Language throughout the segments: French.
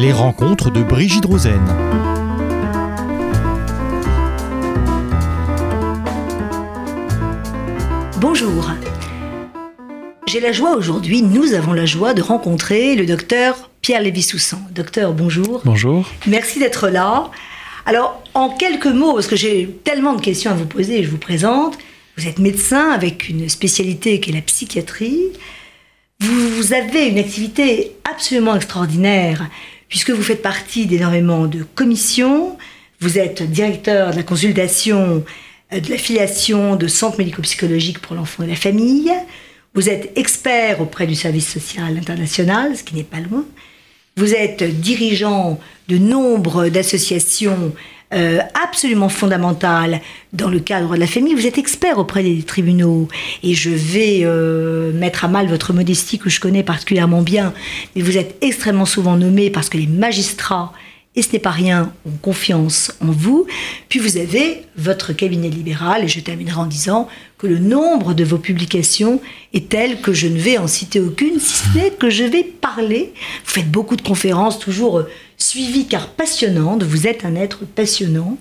Les rencontres de Brigitte Rosen. Bonjour. J'ai la joie aujourd'hui, nous avons la joie de rencontrer le docteur Pierre Lévy-Soussan. Docteur, bonjour. Bonjour. Merci d'être là. Alors, en quelques mots, parce que j'ai tellement de questions à vous poser, je vous présente. Vous êtes médecin avec une spécialité qui est la psychiatrie. Vous avez une activité absolument extraordinaire puisque vous faites partie d'énormément de commissions. Vous êtes directeur de la consultation euh, de l'affiliation de centres médico-psychologiques pour l'enfant et la famille. Vous êtes expert auprès du service social international, ce qui n'est pas loin. Vous êtes dirigeant de nombre d'associations euh, absolument fondamentales dans le cadre de la famille. Vous êtes expert auprès des tribunaux et je vais euh, mettre à mal votre modestie que je connais particulièrement bien, mais vous êtes extrêmement souvent nommé parce que les magistrats et ce n'est pas rien, ont confiance en vous. Puis vous avez votre cabinet libéral, et je terminerai en disant que le nombre de vos publications est tel que je ne vais en citer aucune, si ce n'est que je vais parler. Vous faites beaucoup de conférences, toujours suivies car passionnantes. Vous êtes un être passionnant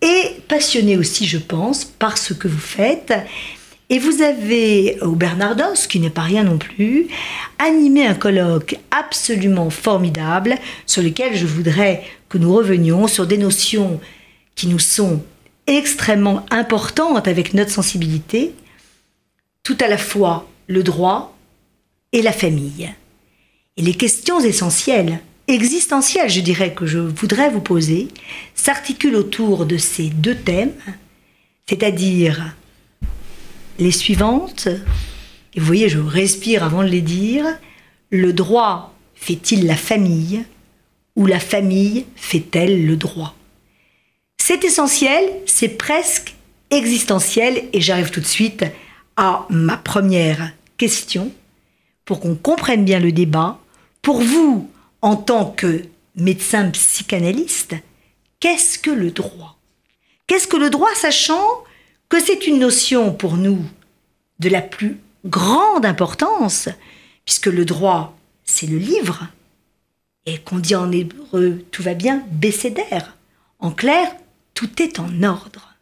et passionné aussi, je pense, par ce que vous faites. Et vous avez, au Bernardos, qui n'est pas rien non plus, animé un colloque absolument formidable sur lequel je voudrais que nous revenions sur des notions qui nous sont extrêmement importantes avec notre sensibilité, tout à la fois le droit et la famille. Et les questions essentielles, existentielles, je dirais, que je voudrais vous poser, s'articulent autour de ces deux thèmes, c'est-à-dire les suivantes, et vous voyez, je respire avant de les dire, le droit fait-il la famille ou la famille fait-elle le droit? C'est essentiel, c'est presque existentiel, et j'arrive tout de suite à ma première question, pour qu'on comprenne bien le débat. Pour vous, en tant que médecin psychanalyste, qu'est-ce que le droit? Qu'est-ce que le droit, sachant que c'est une notion pour nous de la plus grande importance, puisque le droit, c'est le livre, et qu'on dit en hébreu tout va bien, bécédère. En clair, tout est en ordre.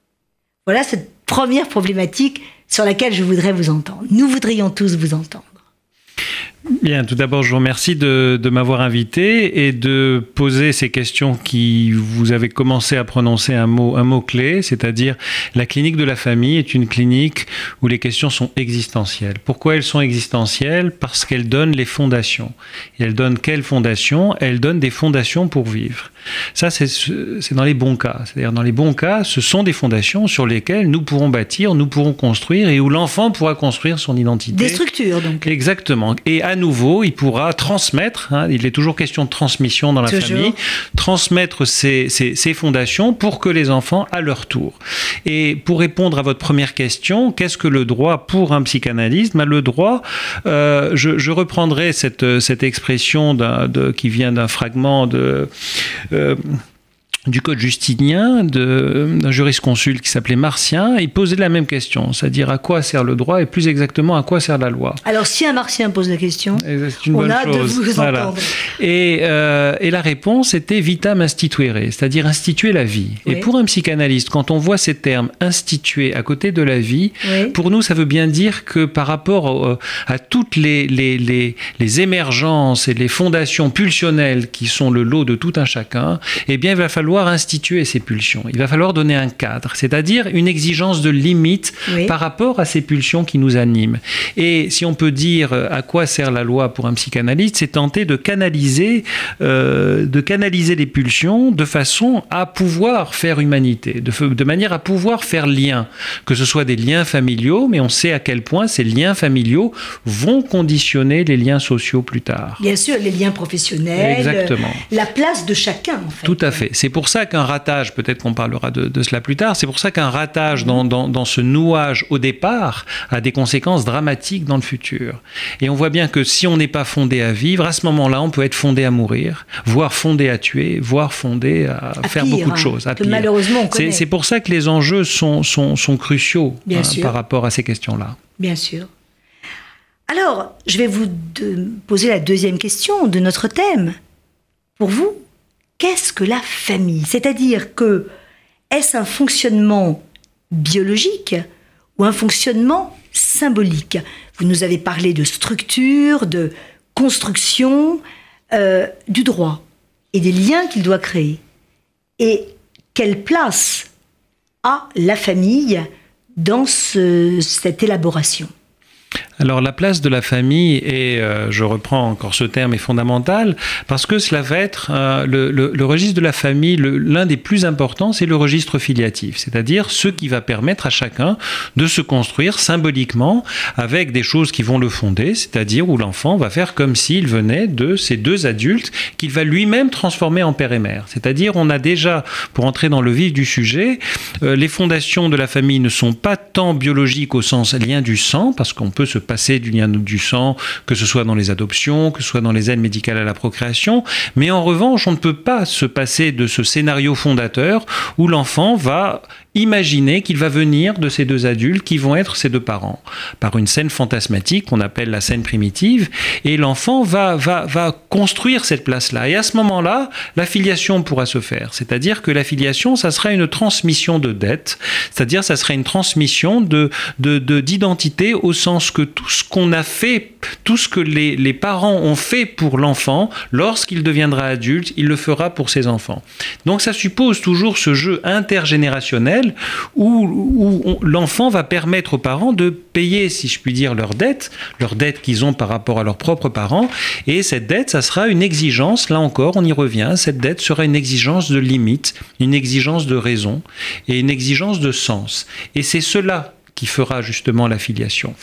Voilà cette première problématique sur laquelle je voudrais vous entendre. Nous voudrions tous vous entendre. Bien, tout d'abord, je vous remercie de, m'avoir invité et de poser ces questions qui vous avez commencé à prononcer un mot, un mot clé, c'est-à-dire la clinique de la famille est une clinique où les questions sont existentielles. Pourquoi elles sont existentielles? Parce qu'elles donnent les fondations. Et elles donnent quelles fondations? Elles donnent des fondations pour vivre. Ça, c'est dans les bons cas. C'est-à-dire, dans les bons cas, ce sont des fondations sur lesquelles nous pourrons bâtir, nous pourrons construire et où l'enfant pourra construire son identité. Des structures, donc. Exactement. Et à nouveau, il pourra transmettre, hein, il est toujours question de transmission dans la famille, transmettre ces, fondations pour que les enfants, à leur tour. Et pour répondre à votre première question, qu'est-ce que le droit pour un psychanalyste? Ben, Le droit, euh, je, reprendrai cette, cette expression de, qui vient d'un fragment de... Euh, du code justinien d'un jurisconsulte qui s'appelait Martien, il posait la même question, c'est-à-dire à quoi sert le droit et plus exactement à quoi sert la loi. Alors si un Martien pose la question, une on a de vous entendre. Et, euh, et, la réponse était vitam instituere, c'est-à-dire instituer la vie. Et pour un psychanalyste, quand on voit ces termes instituer à côté de la vie, pour nous ça veut bien dire que par rapport à toutes les, les, les, les émergences et les fondations pulsionnelles qui sont le lot de tout un chacun, eh bien il va falloir instituer ces pulsions. Il va falloir donner un cadre, c'est-à-dire une exigence de limite par rapport à ces pulsions qui nous animent. Et si on peut dire euh, à quoi sert la loi pour un psychanalyste, c'est tenter de canaliser, euh, de canaliser les pulsions de façon à pouvoir faire humanité, de, de manière à pouvoir faire lien, que ce soit des liens familiaux, mais on sait à quel point ces liens familiaux vont conditionner les liens sociaux plus tard. Bien sûr, les liens professionnels, Exactement. la place de chacun. En fait. Tout à fait. C'est pour ça qu'un ratage, peut-être qu'on parlera de, cela plus tard, c'est pour ça qu'un ratage dans, dans, ce nouage au départ a des conséquences dramatiques dans le futur. Et on voit bien que si on n'est pas fondé à vivre, à ce moment-là, on peut être fondé à mourir, voire fondé à tuer, voire fondé à, faire beaucoup de choses. À malheureusement, c'est pour ça que les enjeux sont, sont, sont cruciaux hein, par rapport à ces questions-là. Bien sûr. Alors, je vais vous poser la deuxième question de notre thème. pour vous, qu'est-ce que la famille? C'est-à-dire que est-ce un fonctionnement biologique ou un fonctionnement symbolique? Vous nous avez parlé de structure, de construction, euh, du droit et des liens qu'il doit créer. Et quelle place a la famille dans cette élaboration? Alors la place de la famille, et euh, je reprends encore ce terme, est fondamentale, parce que cela va être euh, le, registre de la famille, l'un des plus importants, c'est le registre filiatif, c'est-à-dire ce qui va permettre à chacun de se construire symboliquement avec des choses qui vont le fonder, c'est-à-dire où l'enfant va faire comme s'il venait de ces deux adultes qu'il va lui-même transformer en père et mère. C'est-à-dire on a déjà, pour entrer dans le vif du sujet, euh, les fondations de la famille ne sont pas tant biologiques au sens lien du sang, parce qu'on peut se passer du lien du sang, que ce soit dans les adoptions, que ce soit dans les aides médicales à la procréation. Mais en revanche, on ne peut pas se passer de ce scénario fondateur où l'enfant va imaginer qu'il va venir de ces deux adultes qui vont être ses deux parents. Par une scène fantasmatique qu'on appelle la scène primitive et l'enfant va, va, va construire cette place-là. Et à ce moment-là la filiation pourra se faire. C'est-à-dire que la filiation ça sera une transmission de dette c'est-à-dire ça serait une transmission de d'identité de, au sens que tout ce qu'on a fait tout ce que les, les parents ont fait pour l'enfant lorsqu'il deviendra adulte il le fera pour ses enfants. Donc ça suppose toujours ce jeu intergénérationnel où, l'enfant va permettre aux parents de payer, si je puis dire, leurs dettes, leurs dettes qu'ils ont par rapport à leurs propres parents. Et cette dette, ça sera une exigence, là encore, on y revient, cette dette sera une exigence de limite, une exigence de raison et une exigence de sens. Et c'est cela qui fera justement la filiation.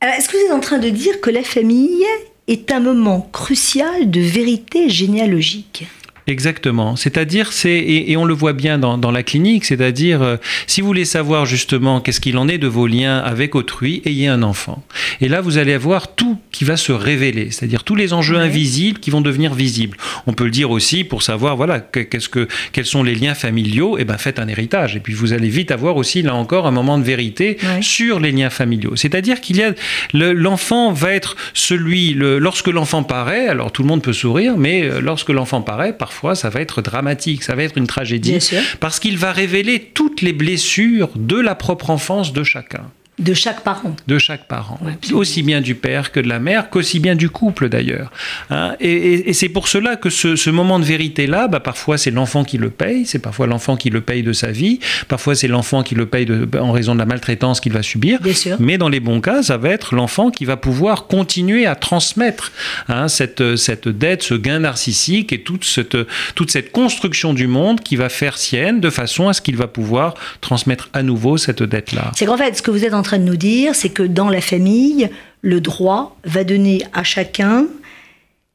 est-ce que vous êtes en train de dire que la famille est un moment crucial de vérité généalogique? Exactement. C'est-à-dire, c'est et, on le voit bien dans, dans la clinique, c'est-à-dire, euh, si vous voulez savoir justement qu'est-ce qu'il en est de vos liens avec autrui, ayez un enfant. Et là, vous allez avoir tout qui va se révéler, c'est-à-dire tous les enjeux invisibles qui vont devenir visibles. On peut le dire aussi pour savoir, voilà, qu'est-ce que, quels sont les liens familiaux. Et eh ben, faites un héritage. Et puis, vous allez vite avoir aussi, là encore, un moment de vérité sur les liens familiaux. C'est-à-dire qu'il y a l'enfant va être celui, le, lorsque l'enfant paraît, alors tout le monde peut sourire, mais euh, lorsque l'enfant paraît, parfois ça va être dramatique, ça va être une tragédie, parce qu'il va révéler toutes les blessures de la propre enfance de chacun. De chaque parent. De chaque parent. aussi bien du père que de la mère, qu'aussi bien du couple d'ailleurs. Hein. et, c'est pour cela que ce, moment de vérité-là, bah, parfois c'est l'enfant qui le paye, c'est parfois l'enfant qui le paye de sa vie, parfois c'est l'enfant qui le paye de, en raison de la maltraitance qu'il va subir. Bien sûr. Mais dans les bons cas, ça va être l'enfant qui va pouvoir continuer à transmettre hein, cette, cette dette, ce gain narcissique et toute cette, toute cette construction du monde qui va faire sienne de façon à ce qu'il va pouvoir transmettre à nouveau cette dette-là. C'est qu'en fait, ce que vous êtes en train de nous dire, c'est que dans la famille, le droit va donner à chacun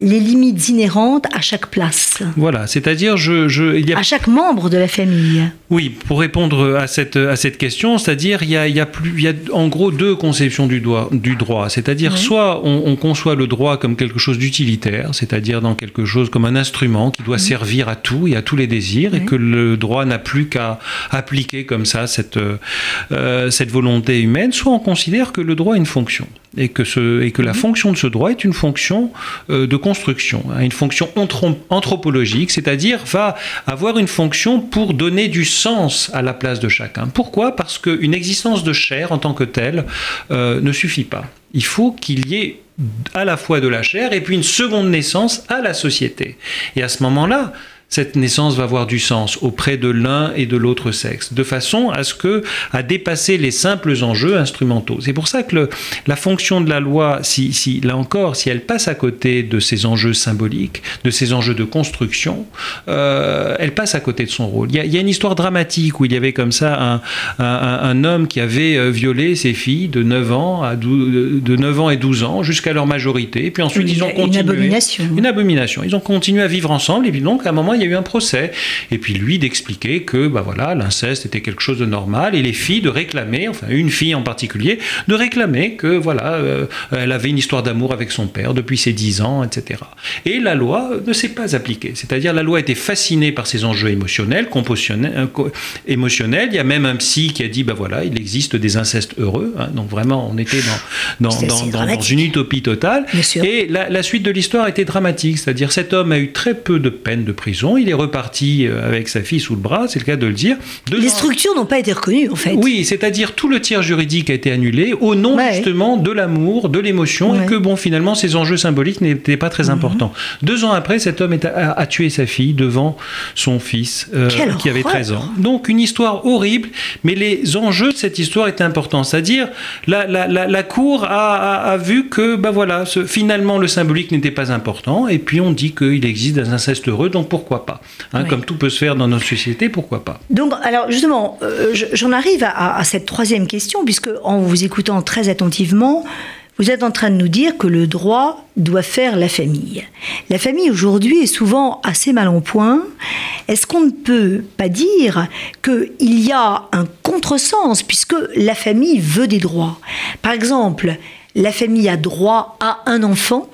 les limites inhérentes à chaque place. Voilà, c'est-à-dire je, je il y a... à chaque membre de la famille. Oui, pour répondre à cette, à cette question, c'est-à-dire il y a, il y a plus, il y a en gros deux conceptions du, droit, du droit, c'est-à-dire soit on, conçoit le droit comme quelque chose d'utilitaire, c'est-à-dire dans quelque chose comme un instrument qui doit servir à tout et à tous les désirs, et que le droit n'a plus qu'à appliquer comme ça cette, euh, cette volonté humaine, soit on considère que le droit a une fonction et que, la fonction de ce droit est une fonction euh, de construction, hein, une fonction anthropologique, c'est-à-dire va avoir une fonction pour donner du sens à la place de chacun. Pourquoi? Parce qu'une existence de chair en tant que telle euh, ne suffit pas. Il faut qu'il y ait à la fois de la chair et puis une seconde naissance à la société. Et à ce moment-là, cette naissance va avoir du sens auprès de l'un et de l'autre sexe, de façon à ce que à dépasser les simples enjeux instrumentaux. C'est pour ça que la fonction de la loi, si, si, là encore, si elle passe à côté de ces enjeux symboliques, de ces enjeux de construction, euh, elle passe à côté de son rôle. Il y, a, une histoire dramatique où il y avait comme ça un, un, homme qui avait euh, violé ses filles de 9 ans à 12, de 9 ans et 12 ans jusqu'à leur majorité. Et puis ensuite, ils ont continué. Une abomination. Une abomination. Ils ont continué à vivre ensemble et puis donc à un moment, il y a eu un procès. Et puis lui d'expliquer que bah voilà, l'inceste était quelque chose de normal et les filles de réclamer, enfin une fille en particulier, de réclamer que voilà, euh, elle avait une histoire d'amour avec son père depuis ses 10 ans, etc. Et la loi ne s'est pas appliquée. C'est-à-dire la loi était fascinée par ces enjeux émotionnels, euh, émotionnels. Il y a même un psy qui a dit bah voilà, il existe des incestes heureux. Hein. donc vraiment, on était dans, dans, dans, une utopie totale. Et la, la suite de l'histoire était dramatique. C'est-à-dire cet homme a eu très peu de peine de prison. Il est reparti euh, avec sa fille sous le bras, c'est le cas de le dire. Les structures n'ont pas été reconnues, en fait. Oui, c'est-à-dire tout le tiers juridique a été annulé au nom justement de l'amour, de l'émotion, et que bon, finalement, ces enjeux symboliques n'étaient pas très mhm. importants. Deux ans après, cet homme a, tué sa fille devant son fils, euh, qui avait 13 ans. Donc une histoire horrible, mais les enjeux de cette histoire étaient importants. C'est-à-dire, la, la, la, Cour a, vu que, bah voilà, ce, finalement, le symbolique n'était pas important, et puis on dit qu'il existe des incestes heureux, donc pourquoi pas hein, Comme tout peut se faire dans notre société, pourquoi pas Donc, alors justement, euh, j'en arrive à, à, cette troisième question, puisque en vous écoutant très attentivement, vous êtes en train de nous dire que le droit doit faire la famille. La famille aujourd'hui est souvent assez mal en point. Est-ce qu'on ne peut pas dire qu'il y a un contresens puisque la famille veut des droits? Par exemple, la famille a droit à un enfant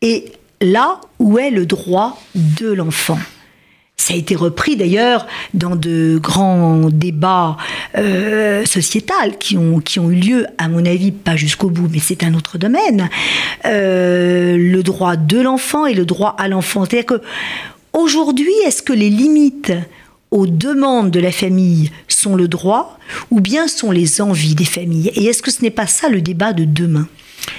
et là où est le droit de l'enfant ça a été repris d'ailleurs dans de grands débats euh, sociétals qui ont, qui ont eu lieu, à mon avis, pas jusqu'au bout, mais c'est un autre domaine. Euh, le droit de l'enfant et le droit à l'enfant. C'est-à-dire aujourd'hui, est-ce que les limites aux demandes de la famille sont le droit ou bien sont les envies des familles? Et est-ce que ce n'est pas ça le débat de demain?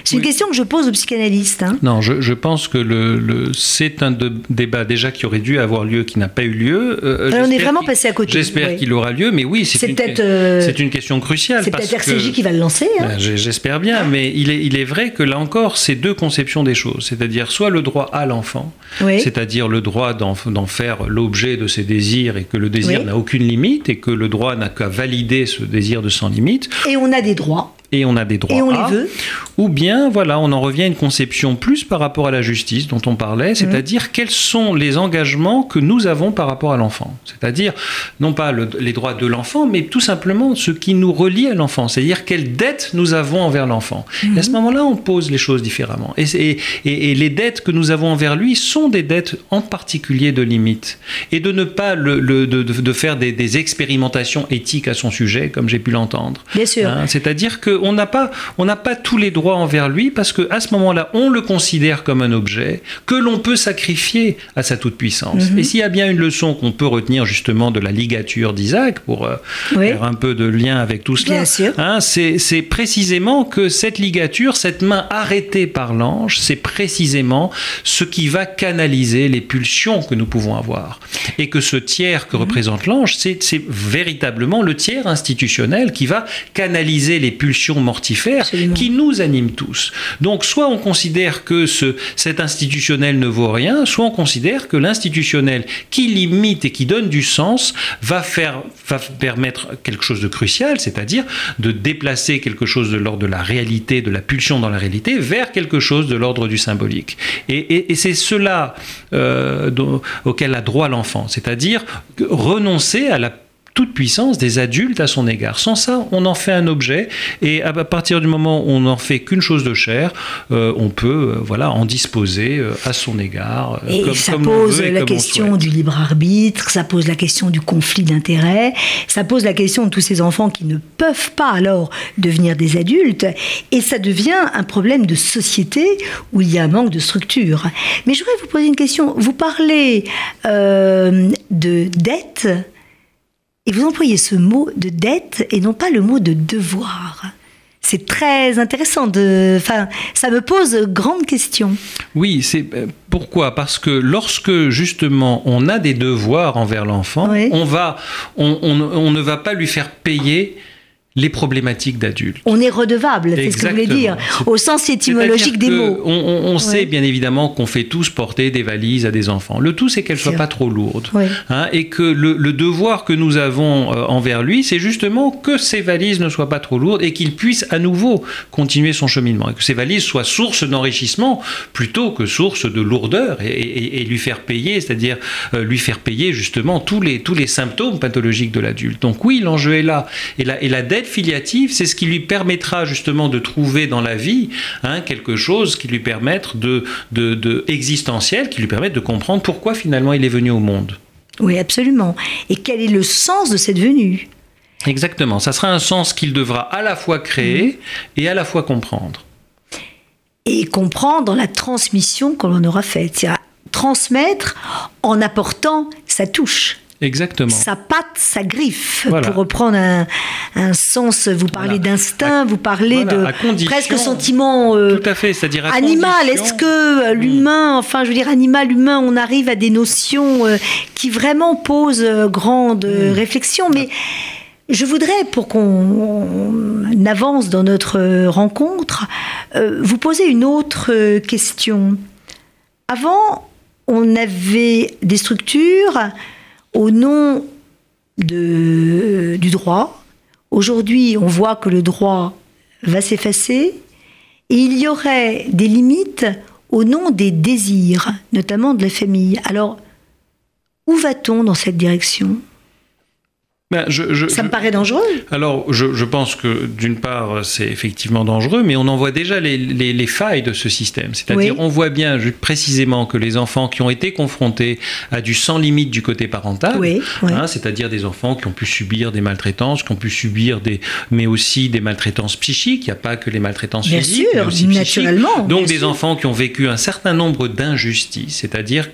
C'est une question que je pose aux psychanalystes. Hein. Non, je, pense que le, c'est un débat déjà qui aurait dû avoir lieu, qui n'a pas eu lieu. Euh, on est vraiment passé à côté. J'espère qu'il aura lieu, mais oui, c'est une, euh, une, question cruciale. C'est peut-être RCJ qui va le lancer. Hein. Ben, j'espère bien, mais il est, il est vrai que là encore, c'est deux conceptions des choses. C'est-à-dire soit le droit à l'enfant, c'est-à-dire le droit d'en faire l'objet de ses désirs et que le désir n'a aucune limite et que le droit n'a qu'à valider ce désir de sans limite. Et on a des droits et on a des droits et on les veut. ou bien voilà on en revient à une conception plus par rapport à la justice dont on parlait, c'est-à-dire quels sont les engagements que nous avons par rapport à l'enfant, c'est-à-dire non pas les droits de l'enfant, mais tout simplement ce qui nous relie à l'enfant, c'est-à-dire quelles dettes nous avons envers l'enfant. Et à ce mhm. moment-là, on pose les choses différemment. Et, et, et, les dettes que nous avons envers lui sont des dettes en particulier de limites et de ne pas le, de, de, faire des, des, expérimentations éthiques à son sujet, comme j'ai pu l'entendre. Bien sûr. Hein, c'est-à-dire que on n'a pas, on n'a pas tous les droits envers lui parce que à ce moment-là, on le considère comme un objet que l'on peut sacrifier à sa toute puissance. Mhm. Et s'il y a bien une leçon qu'on peut retenir justement de la ligature d'Isaac pour euh, faire un peu de lien avec tout cela, hein, c'est précisément que cette ligature, cette main arrêtée par l'ange, c'est précisément ce qui va canaliser les pulsions que nous pouvons avoir. Et que ce tiers que mhm. représente l'ange, c'est véritablement le tiers institutionnel qui va canaliser les pulsions mortifère qui nous anime tous. Donc soit on considère que ce, cet institutionnel ne vaut rien, soit on considère que l'institutionnel qui limite et qui donne du sens va, faire, va permettre quelque chose de crucial, c'est-à-dire de déplacer quelque chose de l'ordre de la réalité, de la pulsion dans la réalité, vers quelque chose de l'ordre du symbolique. Et, et, c'est cela euh, auquel a droit l'enfant, c'est-à-dire renoncer à la toute puissance des adultes à son égard. Sans ça, on en fait un objet et à partir du moment où on n'en fait qu'une chose de chair, euh, on peut euh, voilà en disposer euh, à son égard. et ça pose la question du libre arbitre, ça pose la question du conflit d'intérêts, ça pose la question de tous ces enfants qui ne peuvent pas alors devenir des adultes et ça devient un problème de société où il y a un manque de structure. Mais je voudrais vous poser une question. Vous parlez de dette et vous employez ce mot de dette et non pas le mot de devoir. C'est très intéressant. De, enfin, ça me pose grande question. Oui, c'est euh, pourquoi? Parce que lorsque justement on a des devoirs envers l'enfant, on va, on, on, ne va pas lui faire payer les problématiques d'adultes. On est redevable, c'est ce que vous voulez dire, au sens étymologique des mots. On, sait bien évidemment qu'on fait tous porter des valises à des enfants. Le tout, c'est qu'elles ne soient pas trop lourdes. Hein, et que le, devoir que nous avons euh, envers lui, c'est justement que ces valises ne soient pas trop lourdes et qu'il puisse à nouveau continuer son cheminement. Et que ces valises soient source d'enrichissement plutôt que source de lourdeur et, lui faire payer, c'est-à-dire euh, lui faire payer justement tous les, tous les symptômes pathologiques de l'adulte. Donc oui, l'enjeu est là. Et la, et la dette filiative, c'est ce qui lui permettra justement de trouver dans la vie hein, quelque chose qui lui permette de, de, existentiel, qui lui permette de comprendre pourquoi finalement il est venu au monde. Oui, absolument. Et quel est le sens de cette venue? Exactement. Ça sera un sens qu'il devra à la fois créer mmh. et à la fois comprendre. Et comprendre dans la transmission que l'on aura faite. C'est-à-dire transmettre en apportant sa touche. Exactement. Sa patte, sa griffe, pour reprendre un, sens. Vous parlez d'instinct, vous parlez de presque sentiment euh, Tout à fait, c'est-à-dire animal. Est-ce que euh, l'humain, enfin, je veux dire, animal, humain, on arrive à des notions euh, qui vraiment posent grande hmm. réflexion, mais. Je voudrais, pour qu'on avance dans notre rencontre, vous poser une autre question. Avant, on avait des structures au nom du droit. Aujourd'hui, on voit que le droit va s'effacer et il y aurait des limites au nom des désirs, notamment de la famille. Alors, où va-t-on dans cette direction? Ben, ça me paraît dangereux. Alors, je, pense que d'une part, c'est effectivement dangereux, mais on en voit déjà les, failles de ce système. C'est-à-dire, on voit bien précisément que les enfants qui ont été confrontés à du sans limite du côté parental, hein, c'est-à-dire des enfants qui ont pu subir des maltraitances, qui ont pu subir des, mais aussi des maltraitances psychiques. Il n'y a pas que les maltraitances bien physiques, sûr, aussi naturellement. Donc, des enfants qui ont vécu un certain nombre d'injustices, c'est-à-dire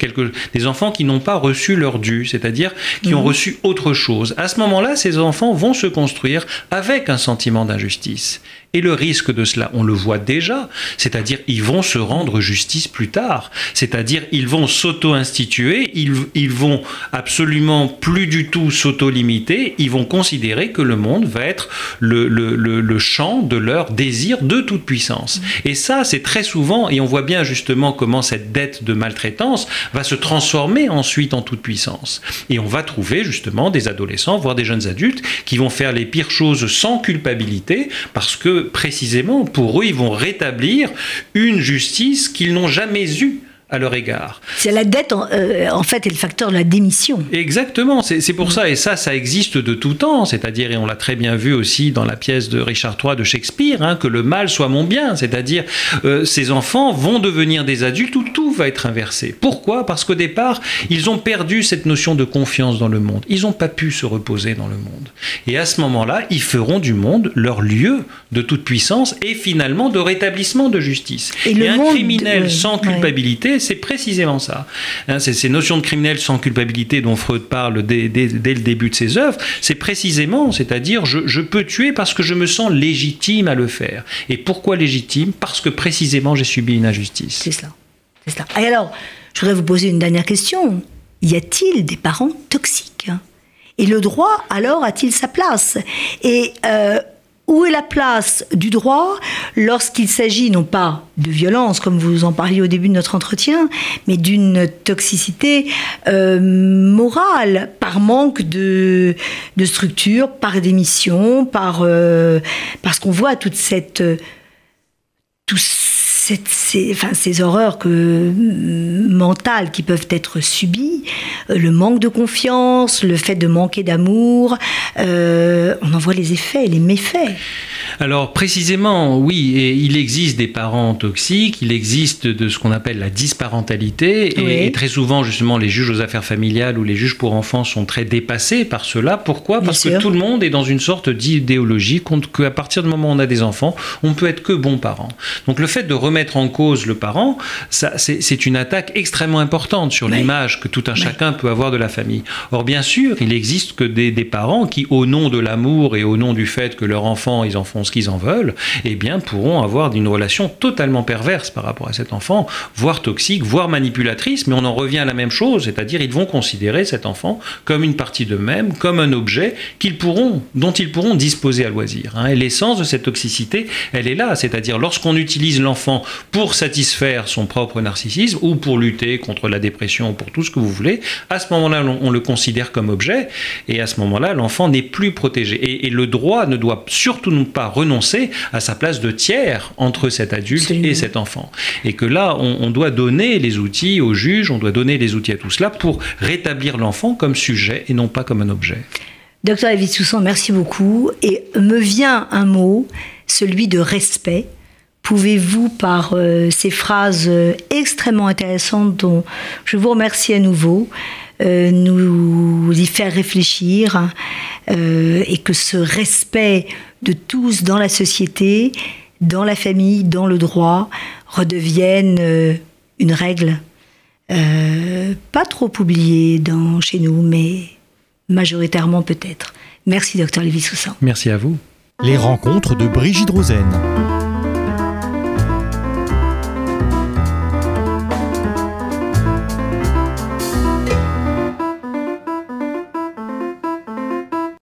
des enfants qui n'ont pas reçu leur dû, c'est-à-dire qui ont mhm. reçu autre chose. À ce moment moment-là, ces enfants vont se construire avec un sentiment d'injustice. Et le risque de cela, on le voit déjà, c'est-à-dire ils vont se rendre justice plus tard, c'est-à-dire ils vont s'auto-instituer, ils, vont absolument plus du tout s'auto-limiter, ils vont considérer que le monde va être le, le, champ de leur désir de toute puissance. Et ça, c'est très souvent, et on voit bien justement comment cette dette de maltraitance va se transformer ensuite en toute puissance. Et on va trouver justement des adolescents, voire des jeunes adultes, qui vont faire les pires choses sans culpabilité, parce que précisément, pour eux, ils vont rétablir une justice qu'ils n'ont jamais eue à leur égard. C'est la dette, en, euh, en, fait, est le facteur de la démission. Exactement, c'est pour ça, et ça, ça existe de tout temps, c'est-à-dire, et on l'a très bien vu aussi dans la pièce de Richard III de Shakespeare, hein, que le mal soit mon bien, c'est-à-dire, euh, ces enfants vont devenir des adultes où tout va être inversé. Pourquoi? Parce qu'au départ, ils ont perdu cette notion de confiance dans le monde, ils n'ont pas pu se reposer dans le monde. Et à ce moment-là, ils feront du monde leur lieu de toute puissance et finalement de rétablissement de justice. Et, un criminel sans culpabilité, c'est précisément ça. Hein, c'est ces notions de criminel sans culpabilité dont Freud parle dès, le début de ses œuvres. C'est précisément, c'est-à-dire je, peux tuer parce que je me sens légitime à le faire. Et pourquoi légitime? Parce que précisément j'ai subi une injustice. C'est cela. C'est cela. Et alors, je voudrais vous poser une dernière question. Y a-t-il des parents toxiques? Et le droit, alors, a-t-il sa place? Et euh, où est la place du droit lorsqu'il s'agit non pas de violence, comme vous en parliez au début de notre entretien, mais d'une toxicité euh, morale, par manque de, structure, par démission, par, euh, parce qu'on voit toute cette... Tout ces, enfin, ces horreurs que, mentales qui peuvent être subies, euh, le manque de confiance, le fait de manquer d'amour, euh, on en voit les effets, les méfaits. Alors précisément, oui, et il existe des parents toxiques, il existe de ce qu'on appelle la disparentalité, et, très souvent justement les juges aux affaires familiales ou les juges pour enfants sont très dépassés par cela. Pourquoi? Parce que tout le monde est dans une sorte d'idéologie qu'à partir du moment où on a des enfants, on peut être que bon parent. Donc le fait de remettre en cause le parent, c'est une attaque extrêmement importante sur l'image que tout un chacun peut avoir de la famille. Or bien sûr, il existe que des, des parents qui, au nom de l'amour et au nom du fait que leur enfant, ils en font ce qu'ils en veulent, eh bien, pourront avoir une relation totalement perverse par rapport à cet enfant, voire toxique, voire manipulatrice, mais on en revient à la même chose, c'est-à-dire ils vont considérer cet enfant comme une partie d'eux-mêmes, comme un objet qu'ils pourront, dont ils pourront disposer à loisir. Hein. Et l'essence de cette toxicité, elle est là, c'est-à-dire lorsqu'on utilise l'enfant pour satisfaire son propre narcissisme ou pour lutter contre la dépression, pour tout ce que vous voulez, à ce moment-là, on, le considère comme objet, et à ce moment-là, l'enfant n'est plus protégé. Et, le droit ne doit surtout pas renoncer à sa place de tiers entre cet adulte et cet enfant. Et que là, on, doit donner les outils aux juges, on doit donner les outils à tout cela pour rétablir l'enfant comme sujet et non pas comme un objet. Docteur David Soussan, merci beaucoup. Et me vient un mot, celui de respect. Pouvez-vous, par euh, ces phrases euh, extrêmement intéressantes dont je vous remercie à nouveau, euh, nous y faire réfléchir et que ce respect de tous dans la société, dans la famille, dans le droit, redevienne une règle pas trop oubliée chez nous, mais majoritairement peut-être. Merci, docteur Lévis-Soussan. Merci à vous. Les rencontres de Brigitte Rosen.